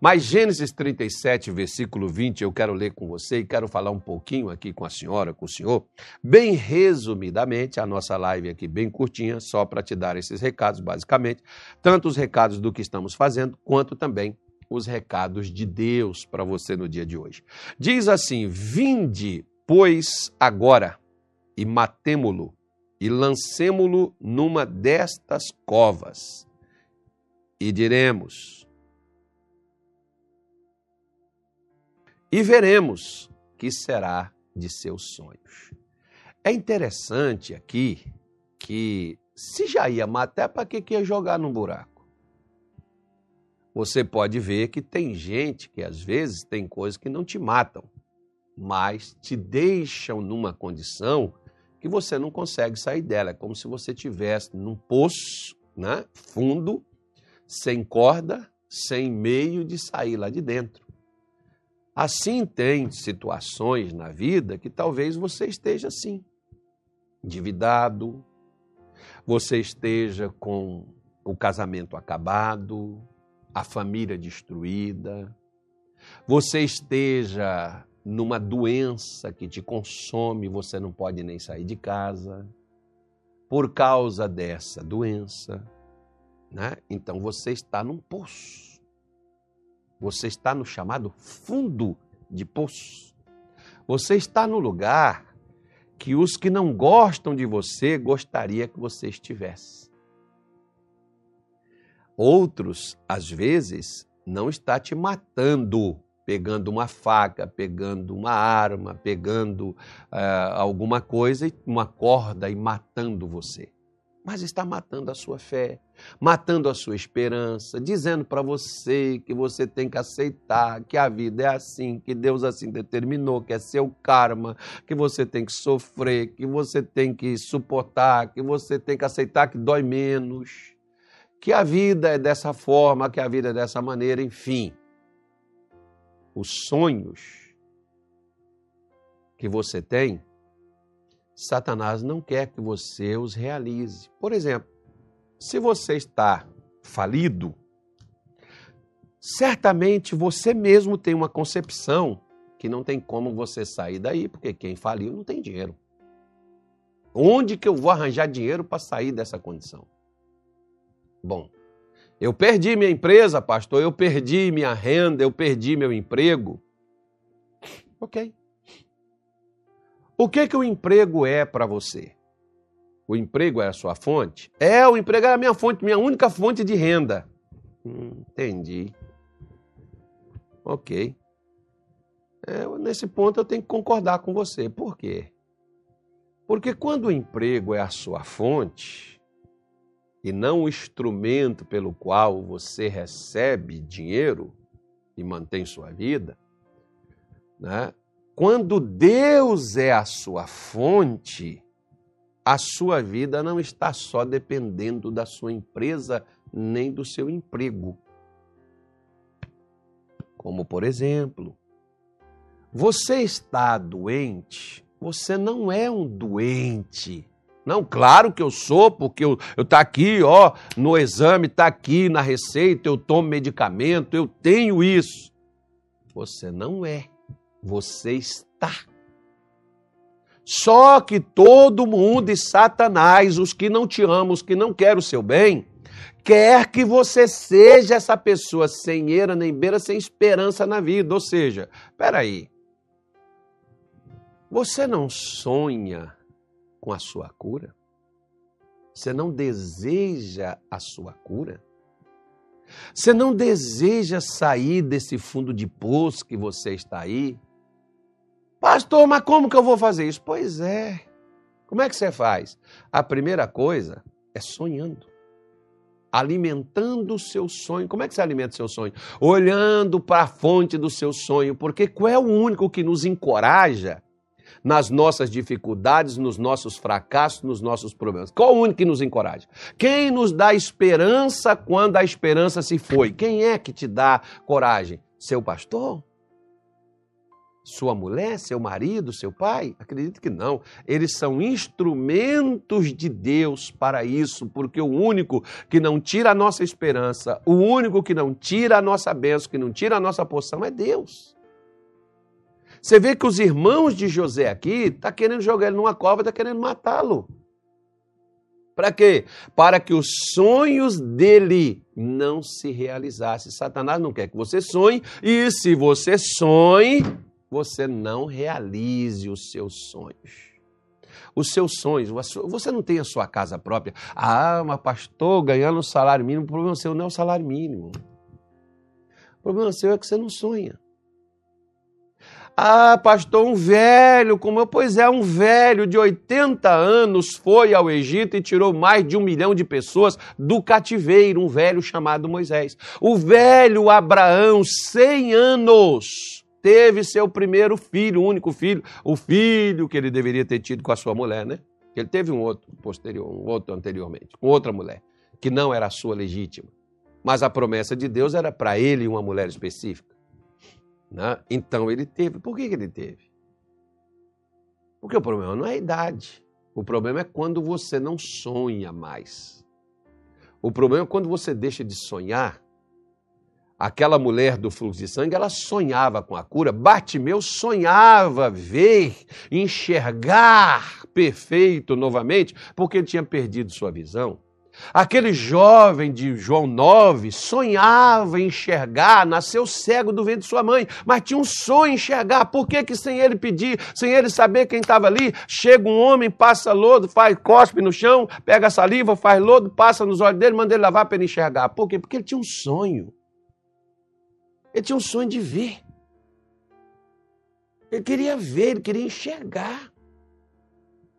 Mas Gênesis 37, versículo 20, eu quero ler com você e quero falar um pouquinho aqui com a senhora, com o senhor, bem resumidamente, a nossa live aqui bem curtinha, só para te dar esses recados, basicamente, tanto os recados do que estamos fazendo, quanto também os recados de Deus para você no dia de hoje. Diz assim: Vinde, pois, agora, e matemo-lo, e lancemo-lo numa destas covas, e diremos: e veremos que será de seus sonhos. É interessante aqui que se já ia matar, para que, que ia jogar no buraco? Você pode ver que tem gente que às vezes tem coisas que não te matam, mas te deixam numa condição que você não consegue sair dela. É como se você tivesse num poço, né, fundo, sem corda, sem meio de sair lá de dentro. Assim tem situações na vida que talvez você esteja assim, endividado, você esteja com o casamento acabado, a família destruída, você esteja numa doença que te consome, você não pode nem sair de casa. Por causa dessa doença, né? Então você está num poço. Você está no chamado fundo de poço. Você está no lugar que os que não gostam de você gostaria que você estivesse. Outros, às vezes, não está te matando, pegando uma faca, pegando uma arma, pegando uh, alguma coisa, uma corda e matando você mas está matando a sua fé, matando a sua esperança, dizendo para você que você tem que aceitar que a vida é assim, que Deus assim determinou, que é seu karma, que você tem que sofrer, que você tem que suportar, que você tem que aceitar que dói menos, que a vida é dessa forma, que a vida é dessa maneira, enfim. Os sonhos que você tem Satanás não quer que você os realize. Por exemplo, se você está falido, certamente você mesmo tem uma concepção que não tem como você sair daí, porque quem faliu não tem dinheiro. Onde que eu vou arranjar dinheiro para sair dessa condição? Bom, eu perdi minha empresa, pastor, eu perdi minha renda, eu perdi meu emprego. Ok. O que, que o emprego é para você? O emprego é a sua fonte? É, o emprego é a minha fonte, minha única fonte de renda. Hum, entendi. Ok. É, nesse ponto eu tenho que concordar com você. Por quê? Porque quando o emprego é a sua fonte e não o instrumento pelo qual você recebe dinheiro e mantém sua vida, né? Quando Deus é a sua fonte, a sua vida não está só dependendo da sua empresa nem do seu emprego. Como, por exemplo, você está doente, você não é um doente. Não, claro que eu sou, porque eu, eu tá aqui, ó, no exame, tá aqui na receita, eu tomo medicamento, eu tenho isso. Você não é você está. Só que todo mundo e Satanás, os que não te amam, os que não querem o seu bem, quer que você seja essa pessoa sem eira nem beira, sem esperança na vida. Ou seja, peraí, você não sonha com a sua cura? Você não deseja a sua cura? Você não deseja sair desse fundo de poço que você está aí? Pastor, mas como que eu vou fazer isso? Pois é. Como é que você faz? A primeira coisa é sonhando. Alimentando o seu sonho. Como é que você alimenta o seu sonho? Olhando para a fonte do seu sonho, porque qual é o único que nos encoraja nas nossas dificuldades, nos nossos fracassos, nos nossos problemas? Qual o único que nos encoraja? Quem nos dá esperança quando a esperança se foi? Quem é que te dá coragem? Seu pastor? Sua mulher, seu marido, seu pai? Acredito que não. Eles são instrumentos de Deus para isso, porque o único que não tira a nossa esperança, o único que não tira a nossa bênção, que não tira a nossa poção é Deus. Você vê que os irmãos de José aqui estão tá querendo jogar ele numa cova, estão tá querendo matá-lo. Para quê? Para que os sonhos dele não se realizassem. Satanás não quer que você sonhe, e se você sonhe, você não realize os seus sonhos. Os seus sonhos, você não tem a sua casa própria. Ah, mas pastor, ganhando um salário mínimo, o problema seu não é o salário mínimo. O problema seu é que você não sonha. Ah, pastor, um velho como eu. Pois é, um velho de 80 anos foi ao Egito e tirou mais de um milhão de pessoas do cativeiro, um velho chamado Moisés. O velho Abraão, 100 anos, teve seu primeiro filho, o único filho, o filho que ele deveria ter tido com a sua mulher, né? Ele teve um outro posterior, um outro anteriormente, com outra mulher, que não era a sua legítima. Mas a promessa de Deus era para ele uma mulher específica. Né? Então ele teve. Por que, que ele teve? Porque o problema não é a idade. O problema é quando você não sonha mais. O problema é quando você deixa de sonhar aquela mulher do fluxo de sangue, ela sonhava com a cura. Bartimeu sonhava ver, enxergar perfeito novamente, porque ele tinha perdido sua visão. Aquele jovem de João 9 sonhava enxergar, nasceu cego do ventre de sua mãe, mas tinha um sonho enxergar. Por que, que sem ele pedir, sem ele saber quem estava ali, chega um homem, passa lodo, faz cospe no chão, pega saliva, faz lodo, passa nos olhos dele, manda ele lavar para ele enxergar. Por quê? Porque ele tinha um sonho. Ele tinha um sonho de ver. Ele queria ver, ele queria enxergar.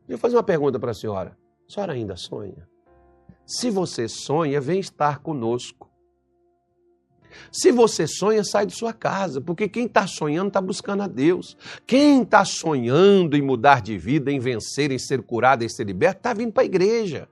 Deixa eu fazer uma pergunta para a senhora. A senhora ainda sonha? Se você sonha, vem estar conosco. Se você sonha, sai de sua casa, porque quem está sonhando está buscando a Deus. Quem está sonhando em mudar de vida, em vencer, em ser curado, em ser liberto, está vindo para a igreja.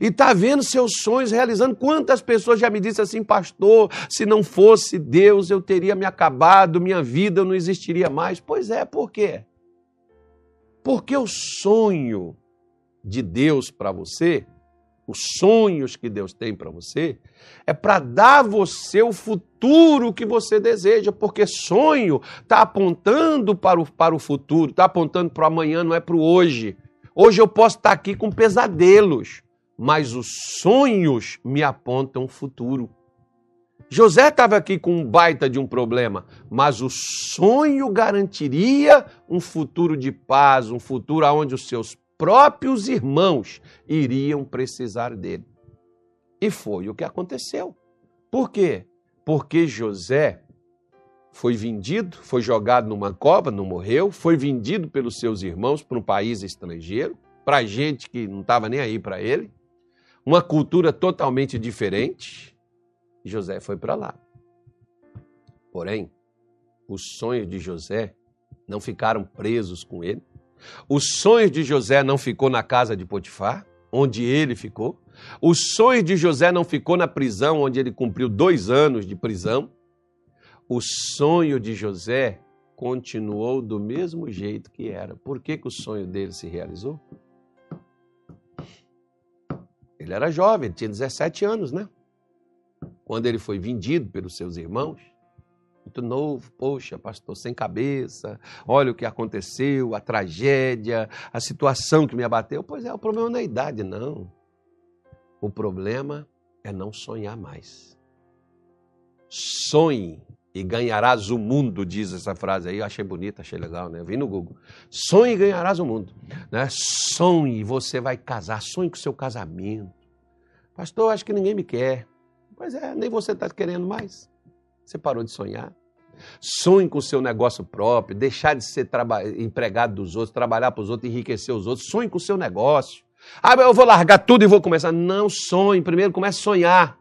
E está vendo seus sonhos realizando. Quantas pessoas já me disseram assim, pastor, se não fosse Deus, eu teria me acabado, minha vida não existiria mais. Pois é, por quê? Porque o sonho de Deus para você os sonhos que Deus tem para você, é para dar você o futuro que você deseja, porque sonho está apontando para o, para o futuro, está apontando para o amanhã, não é para o hoje. Hoje eu posso estar tá aqui com pesadelos, mas os sonhos me apontam o futuro. José estava aqui com um baita de um problema, mas o sonho garantiria um futuro de paz, um futuro onde os seus próprios irmãos iriam precisar dele. E foi o que aconteceu. Por quê? Porque José foi vendido, foi jogado numa cova, não morreu, foi vendido pelos seus irmãos para um país estrangeiro, para gente que não estava nem aí para ele, uma cultura totalmente diferente. José foi para lá. Porém, os sonhos de José não ficaram presos com ele. Os sonhos de José não ficou na casa de Potifar, onde ele ficou. O sonho de José não ficou na prisão, onde ele cumpriu dois anos de prisão. O sonho de José continuou do mesmo jeito que era. Por que, que o sonho dele se realizou? Ele era jovem, tinha 17 anos, né? Quando ele foi vendido pelos seus irmãos, muito novo, poxa, pastor, sem cabeça, olha o que aconteceu, a tragédia, a situação que me abateu. Pois é, o problema não é a idade, não. O problema é não sonhar mais. Sonhe e ganharás o mundo, diz essa frase aí. Eu achei bonita, achei legal, né? Eu vi no Google. Sonhe e ganharás o mundo. Né? Sonhe, você vai casar, sonhe com o seu casamento. Pastor, acho que ninguém me quer. Pois é, nem você está querendo mais. Você parou de sonhar? Sonhe com o seu negócio próprio, deixar de ser empregado dos outros, trabalhar para os outros, enriquecer os outros. Sonhe com o seu negócio. Ah, eu vou largar tudo e vou começar. Não sonhe, primeiro comece a sonhar.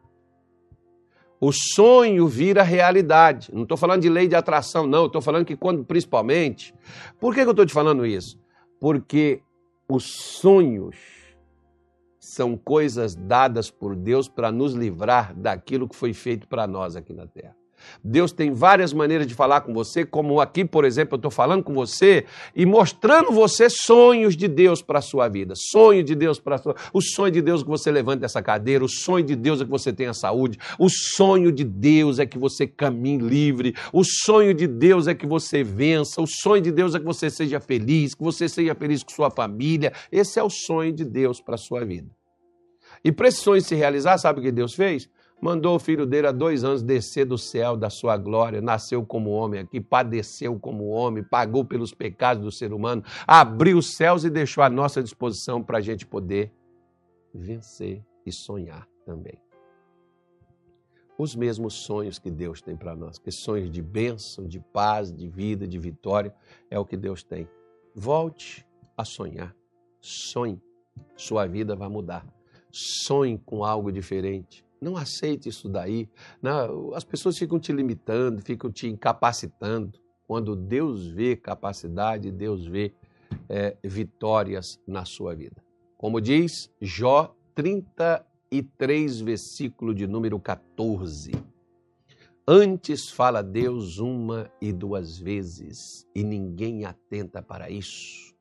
O sonho vira realidade. Não estou falando de lei de atração, não. Estou falando que quando, principalmente. Por que, que eu estou te falando isso? Porque os sonhos são coisas dadas por Deus para nos livrar daquilo que foi feito para nós aqui na terra. Deus tem várias maneiras de falar com você, como aqui, por exemplo, eu estou falando com você e mostrando você sonhos de Deus para a sua vida. Sonho de Deus para a sua O sonho de Deus é que você levante dessa cadeira, o sonho de Deus é que você tenha saúde, o sonho de Deus é que você caminhe livre, o sonho de Deus é que você vença, o sonho de Deus é que você seja feliz, que você seja feliz com sua família. Esse é o sonho de Deus para a sua vida. E para esse sonho se realizar, sabe o que Deus fez? Mandou o filho dele há dois anos descer do céu da sua glória, nasceu como homem aqui, padeceu como homem, pagou pelos pecados do ser humano, abriu os céus e deixou à nossa disposição para a gente poder vencer e sonhar também. Os mesmos sonhos que Deus tem para nós, que sonhos de bênção, de paz, de vida, de vitória, é o que Deus tem. Volte a sonhar. Sonhe. Sua vida vai mudar. Sonhe com algo diferente não aceite isso daí. Não, as pessoas ficam te limitando, ficam te incapacitando. Quando Deus vê capacidade, Deus vê é, vitórias na sua vida. Como diz Jó 33, versículo de número 14. Antes fala Deus uma e duas vezes, e ninguém atenta para isso.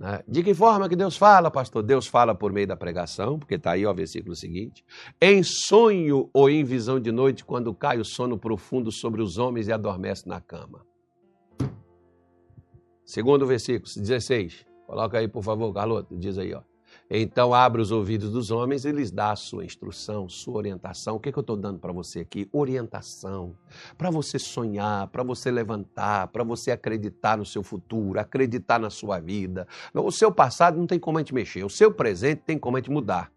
Né? De que forma que Deus fala, pastor? Deus fala por meio da pregação, porque está aí ó, o versículo seguinte. Em sonho ou em visão de noite, quando cai o sono profundo sobre os homens e adormece na cama. Segundo versículo, 16. Coloca aí, por favor, Carloto, diz aí, ó. Então abre os ouvidos dos homens e lhes dá a sua instrução, sua orientação. O que, é que eu estou dando para você aqui? Orientação. Para você sonhar, para você levantar, para você acreditar no seu futuro, acreditar na sua vida. O seu passado não tem como a gente mexer, o seu presente tem como a gente mudar.